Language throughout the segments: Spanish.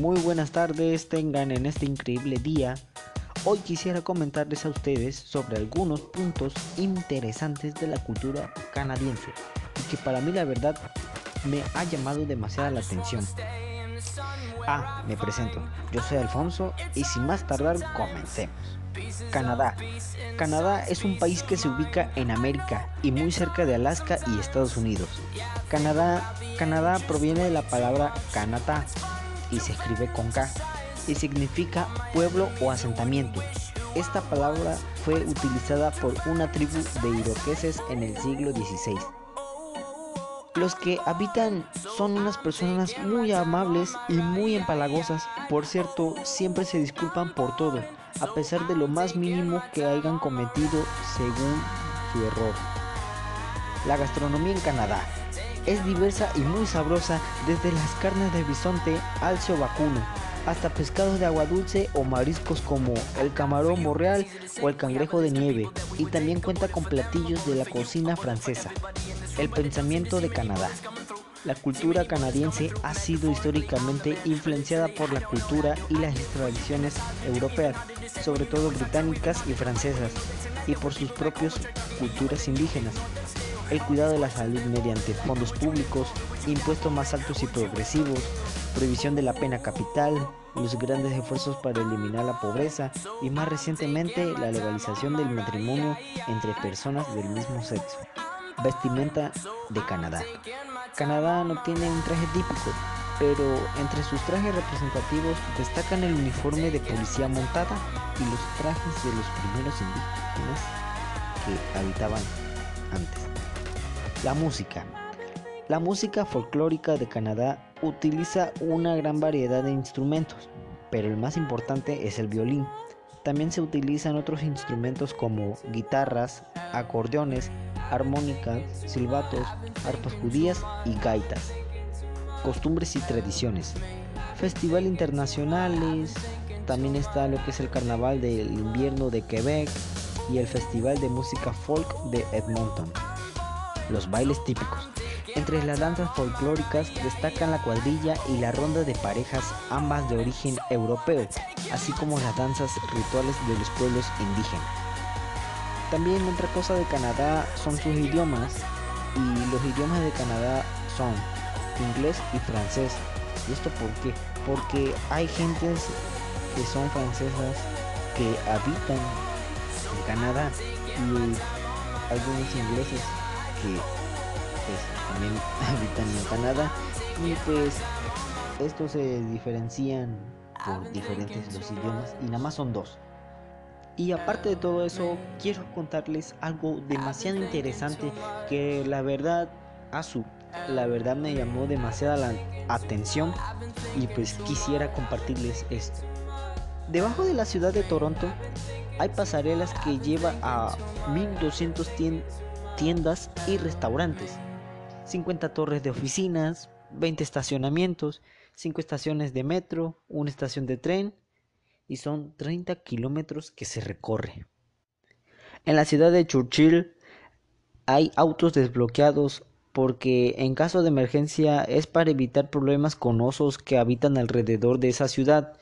Muy buenas tardes tengan en este increíble día. Hoy quisiera comentarles a ustedes sobre algunos puntos interesantes de la cultura canadiense y que para mí la verdad me ha llamado demasiada la atención. Ah, me presento. Yo soy Alfonso y sin más tardar comencemos. Canadá. Canadá es un país que se ubica en América y muy cerca de Alaska y Estados Unidos. Canadá, Canadá proviene de la palabra Canadá y se escribe con K y significa pueblo o asentamiento. Esta palabra fue utilizada por una tribu de iroqueses en el siglo XVI. Los que habitan son unas personas muy amables y muy empalagosas. Por cierto, siempre se disculpan por todo, a pesar de lo más mínimo que hayan cometido según su error. La gastronomía en Canadá es diversa y muy sabrosa desde las carnes de bisonte al vacuno hasta pescados de agua dulce o mariscos como el camarón borreal o el cangrejo de nieve y también cuenta con platillos de la cocina francesa. El pensamiento de Canadá. La cultura canadiense ha sido históricamente influenciada por la cultura y las tradiciones europeas, sobre todo británicas y francesas, y por sus propias culturas indígenas. El cuidado de la salud mediante fondos públicos, impuestos más altos y progresivos, prohibición de la pena capital, los grandes esfuerzos para eliminar la pobreza y más recientemente la legalización del matrimonio entre personas del mismo sexo. Vestimenta de Canadá. Canadá no tiene un traje típico, pero entre sus trajes representativos destacan el uniforme de policía montada y los trajes de los primeros indígenas que habitaban antes. La música. La música folclórica de Canadá utiliza una gran variedad de instrumentos, pero el más importante es el violín. También se utilizan otros instrumentos como guitarras, acordeones, armónicas, silbatos, arpas judías y gaitas. Costumbres y tradiciones. Festival internacionales. También está lo que es el Carnaval del Invierno de Quebec y el Festival de Música Folk de Edmonton. Los bailes típicos. Entre las danzas folclóricas destacan la cuadrilla y la ronda de parejas, ambas de origen europeo, así como las danzas rituales de los pueblos indígenas. También otra cosa de Canadá son sus idiomas y los idiomas de Canadá son inglés y francés. ¿Y esto por qué? Porque hay gentes que son francesas que habitan en Canadá y algunos ingleses que pues, también habitan en Canadá y pues estos se diferencian por diferentes los idiomas y nada más son dos. Y aparte de todo eso, quiero contarles algo demasiado interesante que la verdad, a su, la verdad me llamó demasiada la atención y pues quisiera compartirles esto. Debajo de la ciudad de Toronto hay pasarelas que llevan a 1200 tiendas y restaurantes, 50 torres de oficinas, 20 estacionamientos, 5 estaciones de metro, una estación de tren y son 30 kilómetros que se recorre. En la ciudad de Churchill hay autos desbloqueados porque en caso de emergencia es para evitar problemas con osos que habitan alrededor de esa ciudad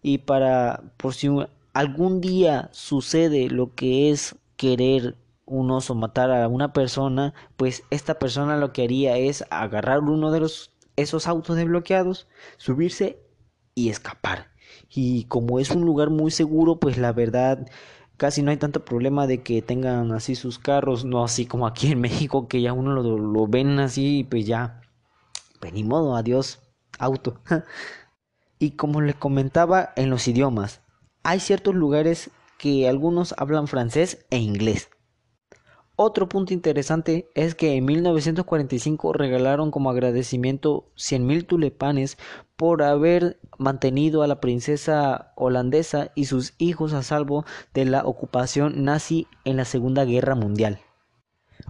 y para por si algún día sucede lo que es querer un oso matar a una persona, pues esta persona lo que haría es agarrar uno de los esos autos desbloqueados, subirse y escapar. Y como es un lugar muy seguro, pues la verdad casi no hay tanto problema de que tengan así sus carros, no así como aquí en México que ya uno lo, ven así, pues ya, pues ni modo, adiós, auto. y como les comentaba en los idiomas, hay ciertos lugares que algunos hablan francés e inglés. Otro punto interesante es que en 1945 regalaron como agradecimiento 100.000 tulipanes por haber mantenido a la princesa holandesa y sus hijos a salvo de la ocupación nazi en la Segunda Guerra Mundial.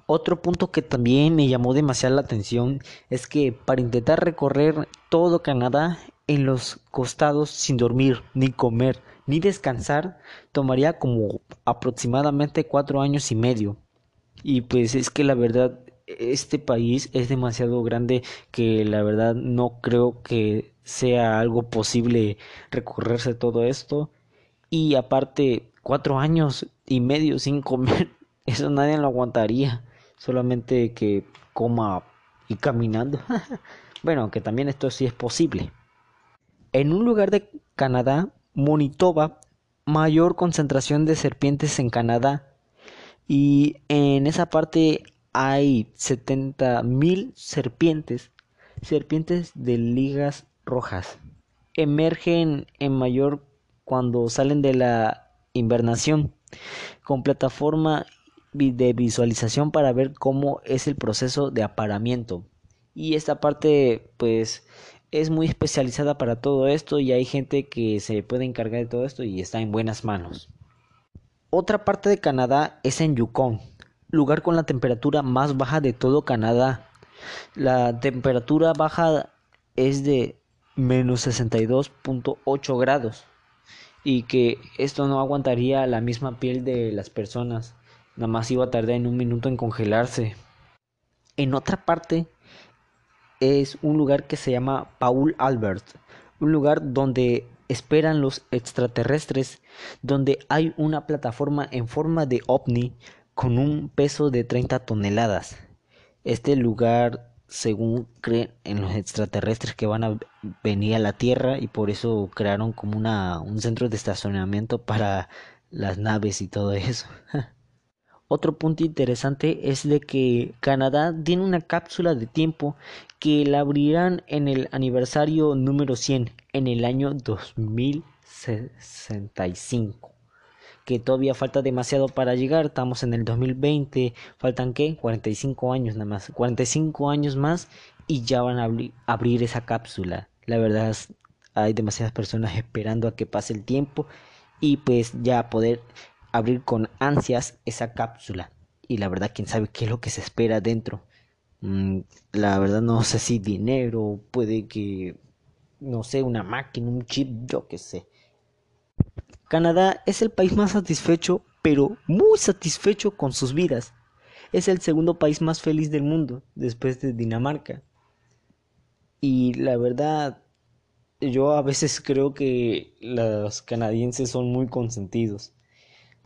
Otro punto que también me llamó demasiado la atención es que para intentar recorrer todo Canadá en los costados sin dormir, ni comer, ni descansar, tomaría como aproximadamente cuatro años y medio. Y pues es que la verdad este país es demasiado grande que la verdad no creo que sea algo posible recorrerse todo esto. Y aparte, cuatro años y medio sin comer, eso nadie lo aguantaría. Solamente que coma y caminando. bueno, que también esto sí es posible. En un lugar de Canadá, Manitoba, mayor concentración de serpientes en Canadá. Y en esa parte hay 70.000 serpientes, serpientes de ligas rojas. Emergen en mayor cuando salen de la invernación, con plataforma de visualización para ver cómo es el proceso de aparamiento. Y esta parte pues es muy especializada para todo esto y hay gente que se puede encargar de todo esto y está en buenas manos. Otra parte de Canadá es en Yukon, lugar con la temperatura más baja de todo Canadá. La temperatura baja es de menos 62.8 grados y que esto no aguantaría la misma piel de las personas. Nada más iba a tardar en un minuto en congelarse. En otra parte es un lugar que se llama Paul Albert, un lugar donde esperan los extraterrestres, donde hay una plataforma en forma de ovni con un peso de 30 toneladas. Este lugar, según creen en los extraterrestres que van a venir a la Tierra y por eso crearon como una, un centro de estacionamiento para las naves y todo eso. Otro punto interesante es de que Canadá tiene una cápsula de tiempo que la abrirán en el aniversario número 100 en el año 2065 que todavía falta demasiado para llegar, estamos en el 2020, faltan qué, 45 años nada más, 45 años más y ya van a abrir esa cápsula. La verdad hay demasiadas personas esperando a que pase el tiempo y pues ya poder abrir con ansias esa cápsula. Y la verdad, quién sabe qué es lo que se espera dentro. Mm, la verdad no sé si dinero, puede que, no sé, una máquina, un chip, yo qué sé. Canadá es el país más satisfecho, pero muy satisfecho con sus vidas. Es el segundo país más feliz del mundo, después de Dinamarca. Y la verdad, yo a veces creo que los canadienses son muy consentidos.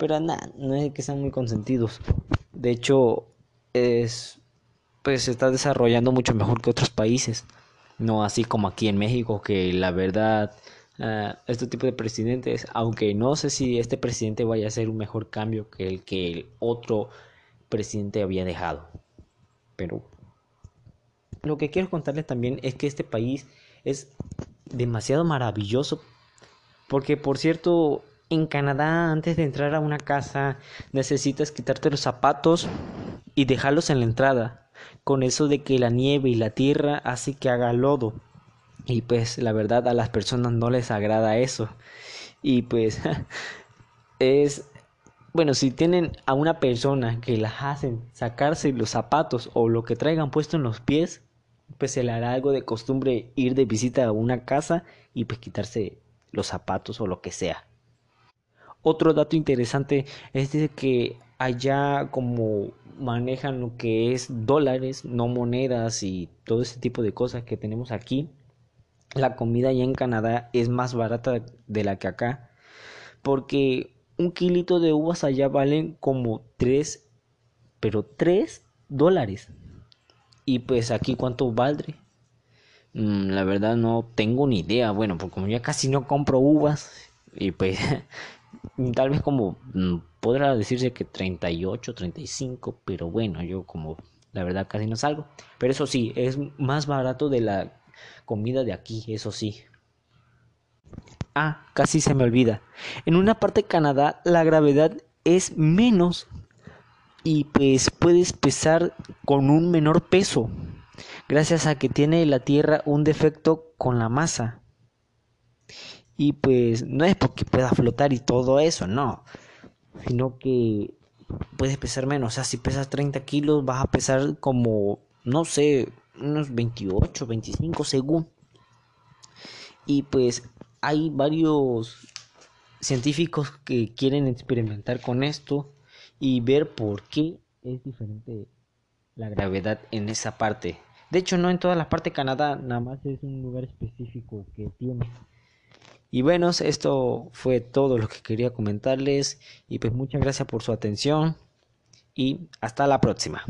Pero nada, no es que sean muy consentidos. De hecho, es pues se está desarrollando mucho mejor que otros países. No así como aquí en México, que la verdad uh, este tipo de presidentes, aunque no sé si este presidente vaya a ser un mejor cambio que el que el otro presidente había dejado. Pero lo que quiero contarles también es que este país es demasiado maravilloso. Porque por cierto, en Canadá antes de entrar a una casa necesitas quitarte los zapatos y dejarlos en la entrada. Con eso de que la nieve y la tierra hace que haga lodo. Y pues la verdad a las personas no les agrada eso. Y pues es bueno, si tienen a una persona que las hacen sacarse los zapatos o lo que traigan puesto en los pies, pues se le hará algo de costumbre ir de visita a una casa y pues quitarse los zapatos o lo que sea. Otro dato interesante es de que allá como manejan lo que es dólares, no monedas y todo ese tipo de cosas que tenemos aquí, la comida allá en Canadá es más barata de la que acá. Porque un kilito de uvas allá valen como 3, pero 3 dólares. Y pues aquí cuánto valdré. Mm, la verdad no tengo ni idea. Bueno, porque como ya casi no compro uvas. Y pues tal vez como mm, podrá decirse que 38, 35. Pero bueno, yo como la verdad casi no salgo. Pero eso sí, es más barato de la comida de aquí, eso sí. Ah, casi se me olvida. En una parte de Canadá la gravedad es menos y pues puedes pesar con un menor peso gracias a que tiene la Tierra un defecto con la masa. Y pues no es porque pueda flotar y todo eso, no. Sino que puedes pesar menos. O sea, si pesas 30 kilos vas a pesar como, no sé, unos 28, 25 según. Y pues hay varios científicos que quieren experimentar con esto y ver por qué es diferente la gravedad en esa parte. De hecho, no en toda la parte de Canadá, nada más es un lugar específico que tiene. Y bueno, esto fue todo lo que quería comentarles y pues muchas gracias por su atención y hasta la próxima.